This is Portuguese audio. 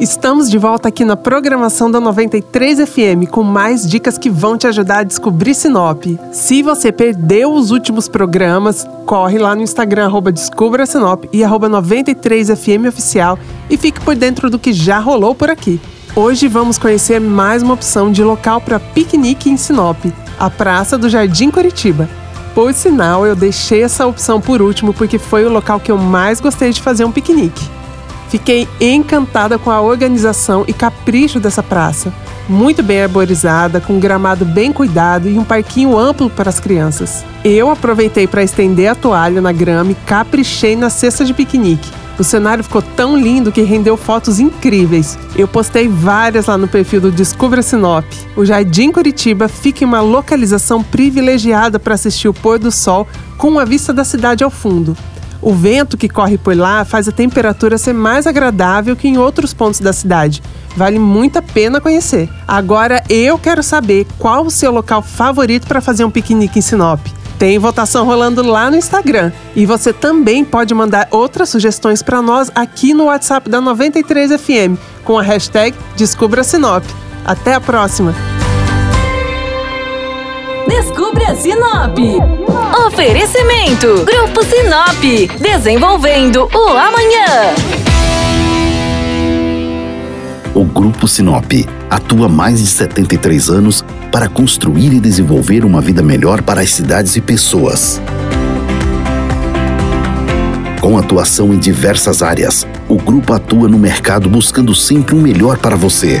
Estamos de volta aqui na programação da 93 FM com mais dicas que vão te ajudar a descobrir Sinop. Se você perdeu os últimos programas, corre lá no Instagram arroba Descubra Sinop e arroba 93FM Oficial e fique por dentro do que já rolou por aqui. Hoje vamos conhecer mais uma opção de local para piquenique em Sinop, a Praça do Jardim Curitiba. Por sinal, eu deixei essa opção por último porque foi o local que eu mais gostei de fazer um piquenique. Fiquei encantada com a organização e capricho dessa praça. Muito bem arborizada, com um gramado bem cuidado e um parquinho amplo para as crianças. Eu aproveitei para estender a toalha na grama e caprichei na cesta de piquenique. O cenário ficou tão lindo que rendeu fotos incríveis. Eu postei várias lá no perfil do Descubra Sinop. O Jardim Curitiba fica em uma localização privilegiada para assistir o pôr do sol com uma vista da cidade ao fundo. O vento que corre por lá faz a temperatura ser mais agradável que em outros pontos da cidade. Vale muito a pena conhecer. Agora eu quero saber qual o seu local favorito para fazer um piquenique em Sinop. Tem votação rolando lá no Instagram. E você também pode mandar outras sugestões para nós aqui no WhatsApp da 93FM com a hashtag Descubra Sinop. Até a próxima! Descubra Sinop. Oferecimento: Grupo Sinop. Desenvolvendo o amanhã. O Grupo Sinop atua há mais de 73 anos para construir e desenvolver uma vida melhor para as cidades e pessoas. Com atuação em diversas áreas, o grupo atua no mercado buscando sempre o melhor para você.